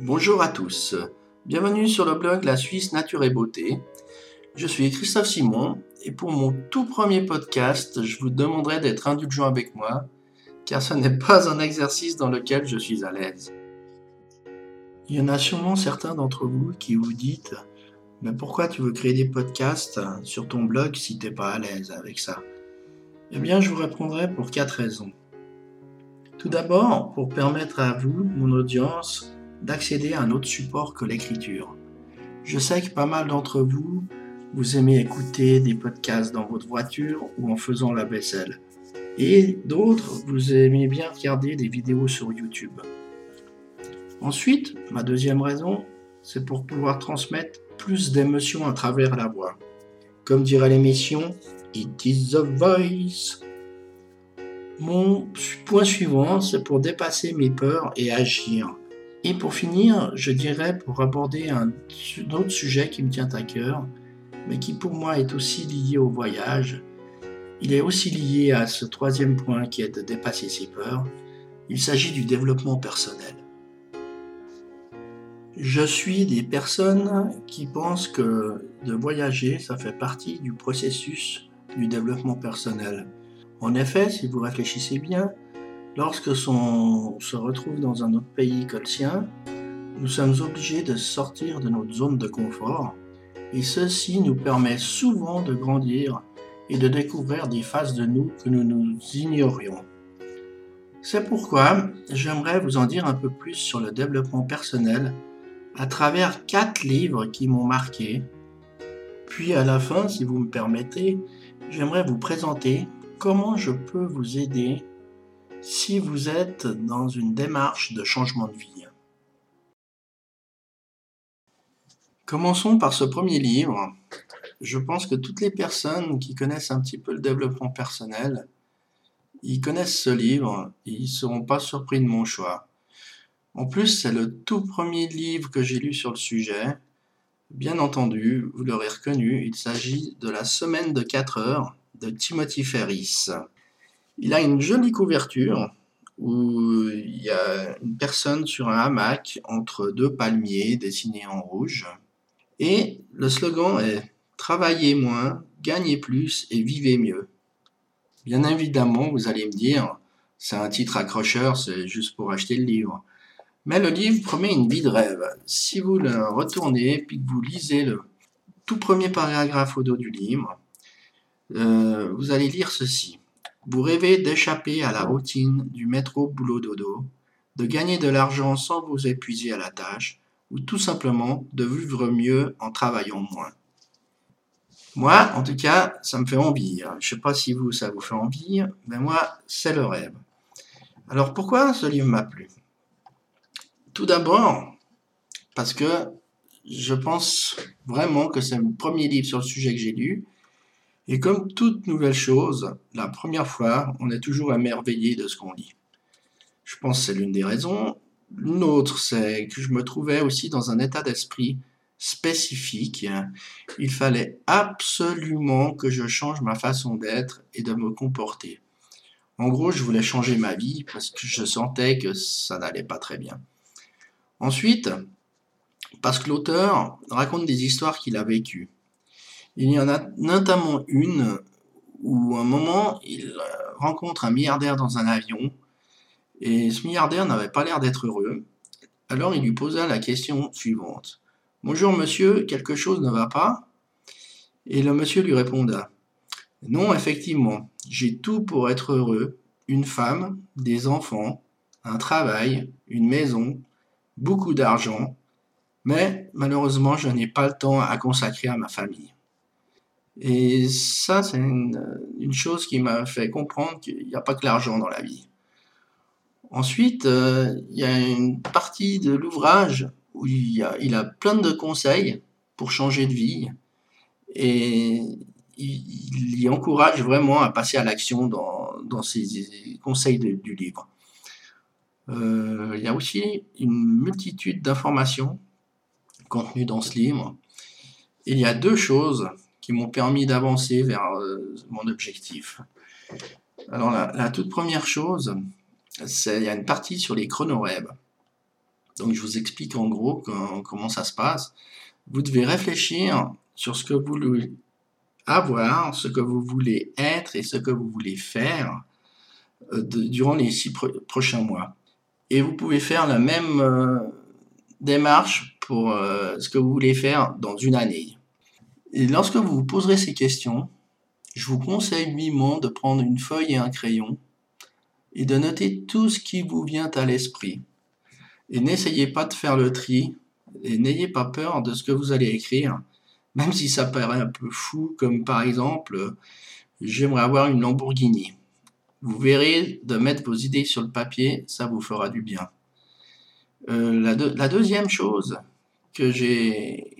Bonjour à tous, bienvenue sur le blog La Suisse Nature et Beauté. Je suis Christophe Simon et pour mon tout premier podcast, je vous demanderai d'être indulgent avec moi car ce n'est pas un exercice dans lequel je suis à l'aise. Il y en a sûrement certains d'entre vous qui vous dites Mais pourquoi tu veux créer des podcasts sur ton blog si t'es pas à l'aise avec ça? Eh bien, je vous répondrai pour quatre raisons. Tout d'abord, pour permettre à vous, mon audience, d'accéder à un autre support que l'écriture. Je sais que pas mal d'entre vous, vous aimez écouter des podcasts dans votre voiture ou en faisant la vaisselle. Et d'autres, vous aimez bien regarder des vidéos sur YouTube. Ensuite, ma deuxième raison, c'est pour pouvoir transmettre plus d'émotions à travers la voix. Comme dirait l'émission, It is the voice. Mon point suivant, c'est pour dépasser mes peurs et agir. Et pour finir, je dirais pour aborder un autre sujet qui me tient à cœur, mais qui pour moi est aussi lié au voyage. Il est aussi lié à ce troisième point qui est de dépasser ses peurs. Il s'agit du développement personnel. Je suis des personnes qui pensent que de voyager, ça fait partie du processus du développement personnel. En effet, si vous réfléchissez bien, lorsque on se retrouve dans un autre pays que le sien, nous sommes obligés de sortir de notre zone de confort et ceci nous permet souvent de grandir et de découvrir des faces de nous que nous nous ignorions. C'est pourquoi j'aimerais vous en dire un peu plus sur le développement personnel à travers quatre livres qui m'ont marqué. Puis à la fin, si vous me permettez, j'aimerais vous présenter comment je peux vous aider si vous êtes dans une démarche de changement de vie. Commençons par ce premier livre. Je pense que toutes les personnes qui connaissent un petit peu le développement personnel, ils connaissent ce livre et ils ne seront pas surpris de mon choix. En plus, c'est le tout premier livre que j'ai lu sur le sujet. Bien entendu, vous l'aurez reconnu, il s'agit de La semaine de 4 heures de Timothy Ferris. Il a une jolie couverture où il y a une personne sur un hamac entre deux palmiers dessinés en rouge. Et le slogan est Travaillez moins, gagnez plus et vivez mieux. Bien évidemment, vous allez me dire, c'est un titre accrocheur, c'est juste pour acheter le livre. Mais le livre promet une vie de rêve. Si vous le retournez puis que vous lisez le tout premier paragraphe au dos du livre, euh, vous allez lire ceci. Vous rêvez d'échapper à la routine du métro boulot dodo, de gagner de l'argent sans vous épuiser à la tâche, ou tout simplement de vivre mieux en travaillant moins. Moi, en tout cas, ça me fait envie. Je ne sais pas si vous, ça vous fait envie, mais moi, c'est le rêve. Alors pourquoi ce livre m'a plu? Tout d'abord, parce que je pense vraiment que c'est le premier livre sur le sujet que j'ai lu, et comme toute nouvelle chose, la première fois, on est toujours émerveillé de ce qu'on lit. Je pense que c'est l'une des raisons. Une autre, c'est que je me trouvais aussi dans un état d'esprit spécifique. Il fallait absolument que je change ma façon d'être et de me comporter. En gros, je voulais changer ma vie parce que je sentais que ça n'allait pas très bien. Ensuite, parce que l'auteur raconte des histoires qu'il a vécues. Il y en a notamment une où un moment, il euh, rencontre un milliardaire dans un avion, et ce milliardaire n'avait pas l'air d'être heureux. Alors il lui posa la question suivante. Bonjour monsieur, quelque chose ne va pas? Et le monsieur lui répondit Non, effectivement, j'ai tout pour être heureux, une femme, des enfants, un travail, une maison, beaucoup d'argent, mais malheureusement je n'ai pas le temps à consacrer à ma famille. Et ça, c'est une, chose qui m'a fait comprendre qu'il n'y a pas que l'argent dans la vie. Ensuite, euh, il y a une partie de l'ouvrage où il, a, plein de conseils pour changer de vie et il, y encourage vraiment à passer à l'action dans, dans ces conseils du livre. Euh, il y a aussi une multitude d'informations contenues dans ce livre. Il y a deux choses qui m'ont permis d'avancer vers euh, mon objectif. Alors la, toute première chose, c'est il y a une partie sur les chronorêves. Donc je vous explique en gros comment ça se passe. Vous devez réfléchir sur ce que vous voulez avoir, ce que vous voulez être et ce que vous voulez faire euh, durant les six prochains mois. Et vous pouvez faire la même euh, démarche pour ce que vous voulez faire dans une année. Et lorsque vous vous poserez ces questions, je vous conseille vivement de prendre une feuille et un crayon et de noter tout ce qui vous vient à l'esprit. Et n'essayez pas de faire le tri et n'ayez pas peur de ce que vous allez écrire, même si ça paraît un peu fou, comme par exemple, j'aimerais avoir une Lamborghini. Vous verrez, de mettre vos idées sur le papier, ça vous fera du bien. Euh, la, la, deuxième chose que j'ai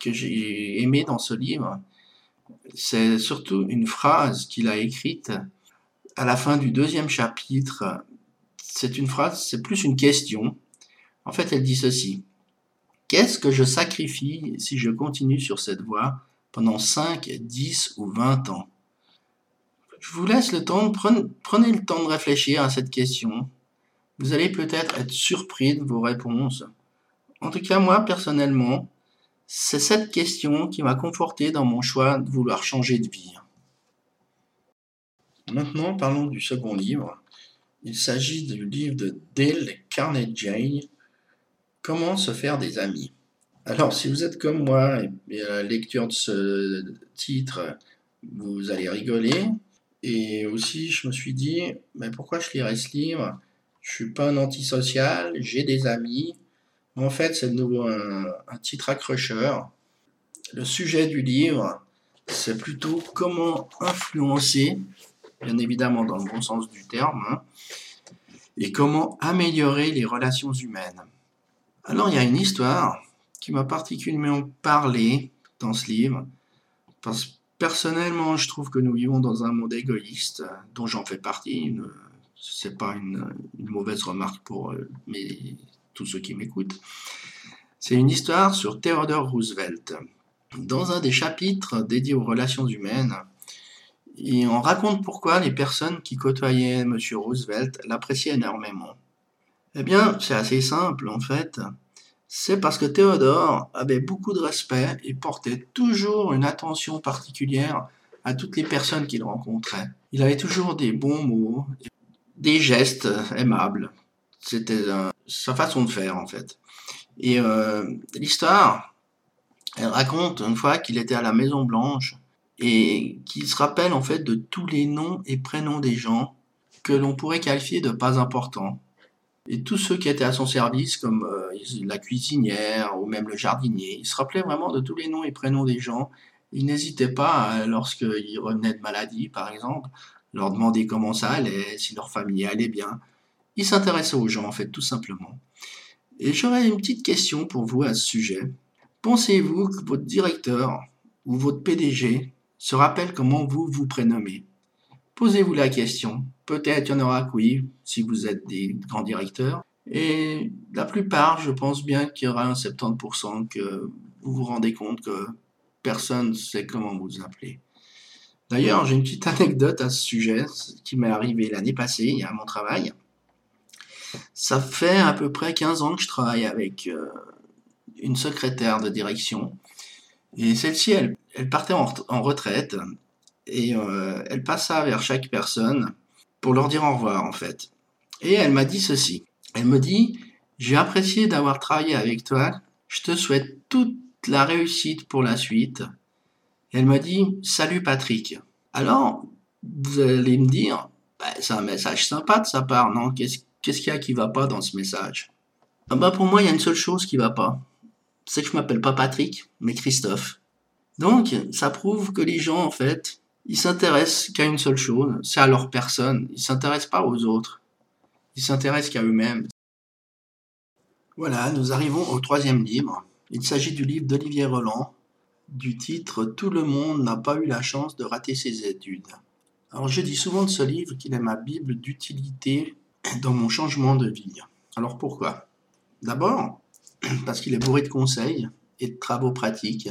que j'ai aimé dans ce livre, c'est surtout une phrase qu'il a écrite à la fin du deuxième chapitre. C'est une phrase, c'est plus une question. En fait, elle dit ceci. Qu'est-ce que je sacrifie si je continue sur cette voie pendant 5, 10 ou 20 ans? Je vous laisse le temps, prenez, prenez le temps de réfléchir à cette question. Vous allez peut-être être surpris de vos réponses. En tout cas, moi, personnellement, c'est cette question qui m'a conforté dans mon choix de vouloir changer de vie. Maintenant, parlons du second livre. Il s'agit du livre de Dale Carnegie, Comment se faire des amis. Alors, si vous êtes comme moi et à la lecture de ce titre, vous allez rigoler. Et aussi, je me suis dit, mais pourquoi je lirais ce livre? Je suis pas un antisocial, j'ai des amis, en fait, c'est de nouveau un, titre accrocheur. Le sujet du livre, c'est plutôt comment influencer, bien évidemment dans le bon sens du terme, hein, et comment améliorer les relations humaines. Alors, il y a une histoire qui m'a particulièrement parlé dans ce livre, parce que personnellement, je trouve que nous vivons dans un monde égoïste, dont j'en fais partie. Ce n'est pas une, mauvaise remarque pour euh, mes tous ceux qui m'écoutent. C'est une histoire sur Theodore Roosevelt. Dans un des chapitres dédiés aux relations humaines, et on raconte pourquoi les personnes qui côtoyaient M. Roosevelt l'appréciaient énormément. Eh bien, c'est assez simple en fait. C'est parce que Théodore avait beaucoup de respect et portait toujours une attention particulière à toutes les personnes qu'il rencontrait. Il avait toujours des bons mots, des gestes aimables. C'était sa façon de faire en fait. Et euh, l'histoire, elle raconte une fois qu'il était à la Maison Blanche et qu'il se rappelle en fait de tous les noms et prénoms des gens que l'on pourrait qualifier de pas importants. Et tous ceux qui étaient à son service, comme euh, la cuisinière ou même le jardinier, il se rappelait vraiment de tous les noms et prénoms des gens. Il n'hésitait pas, lorsqu'ils revenaient de maladie, par exemple, leur demander comment ça allait, si leur famille allait bien. Il s'intéresse aux gens, en fait, tout simplement. Et j'aurais une petite question pour vous à ce sujet. Pensez-vous que votre directeur ou votre PDG se rappelle comment vous vous prénommez? Posez-vous la question. Peut-être y en aura que oui, si vous êtes des grands directeurs. Et la plupart, je pense bien qu'il y aura un 70% que vous vous rendez compte que personne ne sait comment vous appelez. D'ailleurs, j'ai une petite anecdote à ce sujet qui m'est arrivé l'année passée, a mon travail. Ça fait à peu près 15 ans que je travaille avec euh, une secrétaire de direction. Et celle-ci, elle, partait en, retraite et euh, elle passa vers chaque personne pour leur dire au revoir en fait. Et elle m'a dit ceci. Elle me dit, j'ai apprécié d'avoir travaillé avec toi. Je te souhaite toute la réussite pour la suite. elle m'a dit, salut Patrick. Alors, vous allez me dire, bah, c'est un message sympa de sa part, non? Qu'est-ce Qu'est-ce qu'il y a qui va pas dans ce message ah bah Pour moi, il y a une seule chose qui va pas. C'est que je m'appelle pas Patrick, mais Christophe. Donc, ça prouve que les gens, en fait, ils s'intéressent qu'à une seule chose, c'est à leur personne. Ils s'intéressent pas aux autres. Ils s'intéressent qu'à eux-mêmes. Voilà, nous arrivons au troisième livre. Il s'agit du livre d'Olivier Roland, du titre Tout le monde n'a pas eu la chance de rater ses études. Alors je dis souvent de ce livre qu'il est ma Bible d'utilité dans mon changement de vie. Alors pourquoi? D'abord, parce qu'il est bourré de conseils et de travaux pratiques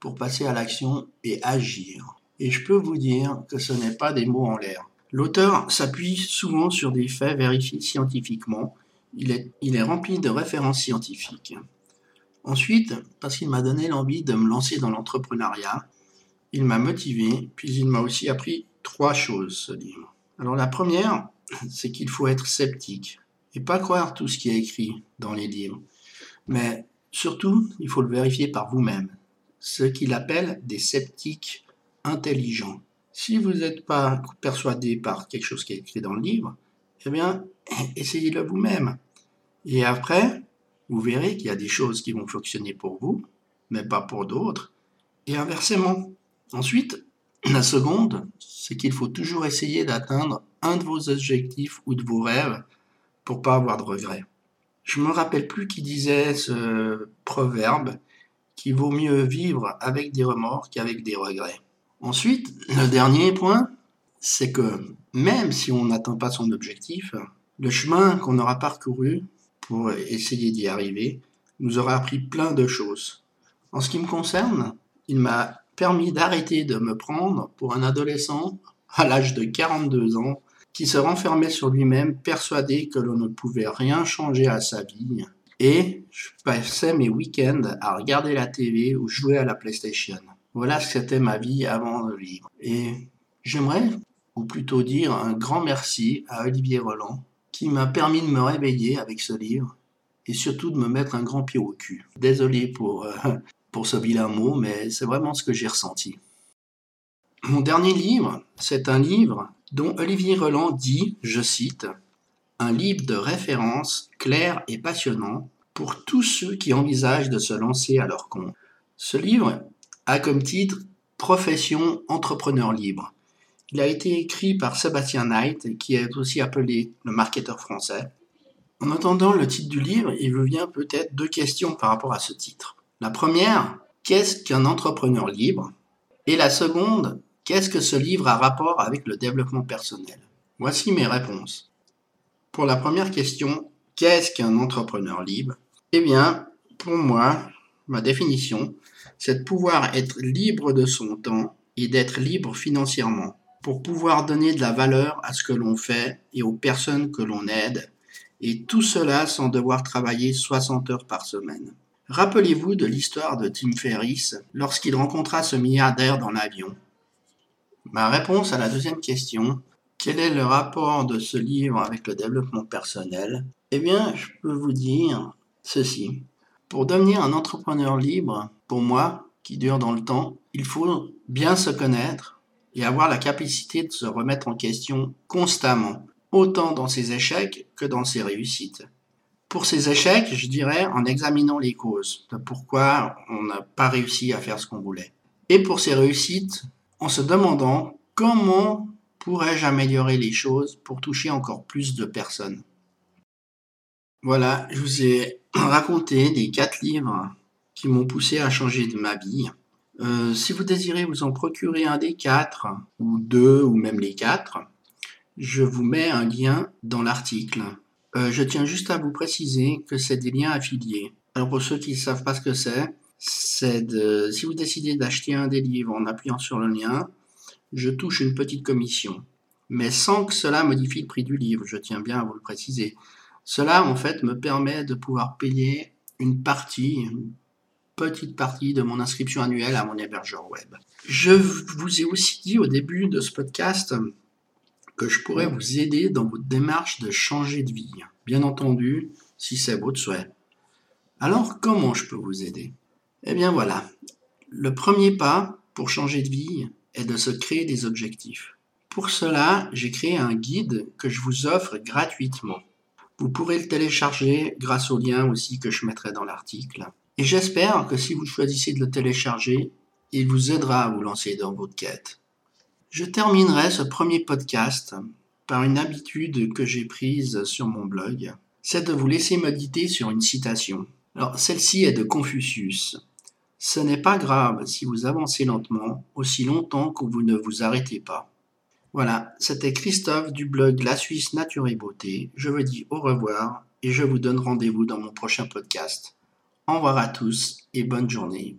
pour passer à l'action et agir. Et je peux vous dire que ce n'est pas des mots en l'air. L'auteur s'appuie souvent sur des faits vérifiés scientifiquement Il est, il est rempli de références scientifiques. Ensuite, parce qu'il m'a donné l'envie de me lancer dans l'entrepreneuriat, il m'a motivé, puis il m'a aussi appris trois choses, ce livre. Alors la première, c'est qu'il faut être sceptique et pas croire tout ce qui est écrit dans les livres. Mais surtout, il faut le vérifier par vous-même, ce qu'il appelle des sceptiques intelligents. Si vous n'êtes pas persuadé par quelque chose qui est écrit dans le livre, eh bien, essayez-le vous-même. Et après, vous verrez qu'il y a des choses qui vont fonctionner pour vous, mais pas pour d'autres, et inversement. Ensuite, la seconde, c'est qu'il faut toujours essayer d'atteindre un de vos objectifs ou de vos rêves pour pas avoir de regrets. Je me rappelle plus qui disait ce proverbe qu'il vaut mieux vivre avec des remords qu'avec des regrets. Ensuite, le dernier point, c'est que même si on n'atteint pas son objectif, le chemin qu'on aura parcouru pour essayer d'y arriver nous aura appris plein de choses. En ce qui me concerne, il m'a permis d'arrêter de me prendre pour un adolescent à l'âge de 42 ans qui se renfermait sur lui-même, persuadé que l'on ne pouvait rien changer à sa vie. Et je passais mes week-ends à regarder la télé ou jouer à la PlayStation. Voilà ce c'était ma vie avant le livre. Et j'aimerais, ou plutôt dire un grand merci à Olivier Roland, qui m'a permis de me réveiller avec ce livre et surtout de me mettre un grand pied au cul. Désolé pour, euh, pour ce vilain mot, mais c'est vraiment ce que j'ai ressenti. Mon dernier livre, c'est un livre dont Olivier Roland dit, je cite, un livre de référence clair et passionnant pour tous ceux qui envisagent de se lancer à leur compte. Ce livre a comme titre Profession entrepreneur libre. Il a été écrit par Sébastien Knight, qui est aussi appelé le marketeur français. En entendant le titre du livre, il vous vient peut-être deux questions par rapport à ce titre. La première, qu'est-ce qu'un entrepreneur libre? Et la seconde, Qu'est-ce que ce livre a rapport avec le développement personnel? Voici mes réponses. Pour la première question, qu'est-ce qu'un entrepreneur libre? Eh bien, pour moi, ma définition, c'est de pouvoir être libre de son temps et d'être libre financièrement pour pouvoir donner de la valeur à ce que l'on fait et aux personnes que l'on aide, et tout cela sans devoir travailler 60 heures par semaine. Rappelez-vous de l'histoire de Tim Ferriss lorsqu'il rencontra ce milliardaire dans l'avion Ma réponse à la deuxième question, quel est le rapport de ce livre avec le développement personnel? Eh bien, je peux vous dire ceci. Pour devenir un entrepreneur libre, pour moi, qui dure dans le temps, il faut bien se connaître et avoir la capacité de se remettre en question constamment, autant dans ses échecs que dans ses réussites. Pour ces échecs, je dirais en examinant les causes de pourquoi on n'a pas réussi à faire ce qu'on voulait. Et pour ses réussites, en se demandant comment pourrais-je améliorer les choses pour toucher encore plus de personnes. Voilà, je vous ai raconté les quatre livres qui m'ont poussé à changer de ma vie. Euh, si vous désirez vous en procurer un des quatre, ou deux, ou même les quatre, je vous mets un lien dans l'article. Euh, je tiens juste à vous préciser que c'est des liens affiliés. Alors pour ceux qui ne savent pas ce que c'est, c'est de, si vous décidez d'acheter un des livres en appuyant sur le lien, je touche une petite commission. Mais sans que cela modifie le prix du livre, je tiens bien à vous le préciser. Cela, en fait, me permet de pouvoir payer une partie, une petite partie de mon inscription annuelle à mon hébergeur web. Je vous ai aussi dit au début de ce podcast que je pourrais vous aider dans votre démarche de changer de vie. Bien entendu, si c'est votre souhait. Alors, comment je peux vous aider? Eh bien voilà, le premier pas pour changer de vie est de se créer des objectifs. Pour cela, j'ai créé un guide que je vous offre gratuitement. Vous pourrez le télécharger grâce au lien aussi que je mettrai dans l'article. Et j'espère que si vous choisissez de le télécharger, il vous aidera à vous lancer dans votre quête. Je terminerai ce premier podcast par une habitude que j'ai prise sur mon blog, c'est de vous laisser méditer sur une citation. Alors celle-ci est de Confucius. Ce n'est pas grave si vous avancez lentement, aussi longtemps que vous ne vous arrêtez pas. Voilà, c'était Christophe du blog La Suisse Nature et Beauté. Je vous dis au revoir et je vous donne rendez-vous dans mon prochain podcast. Au revoir à tous et bonne journée.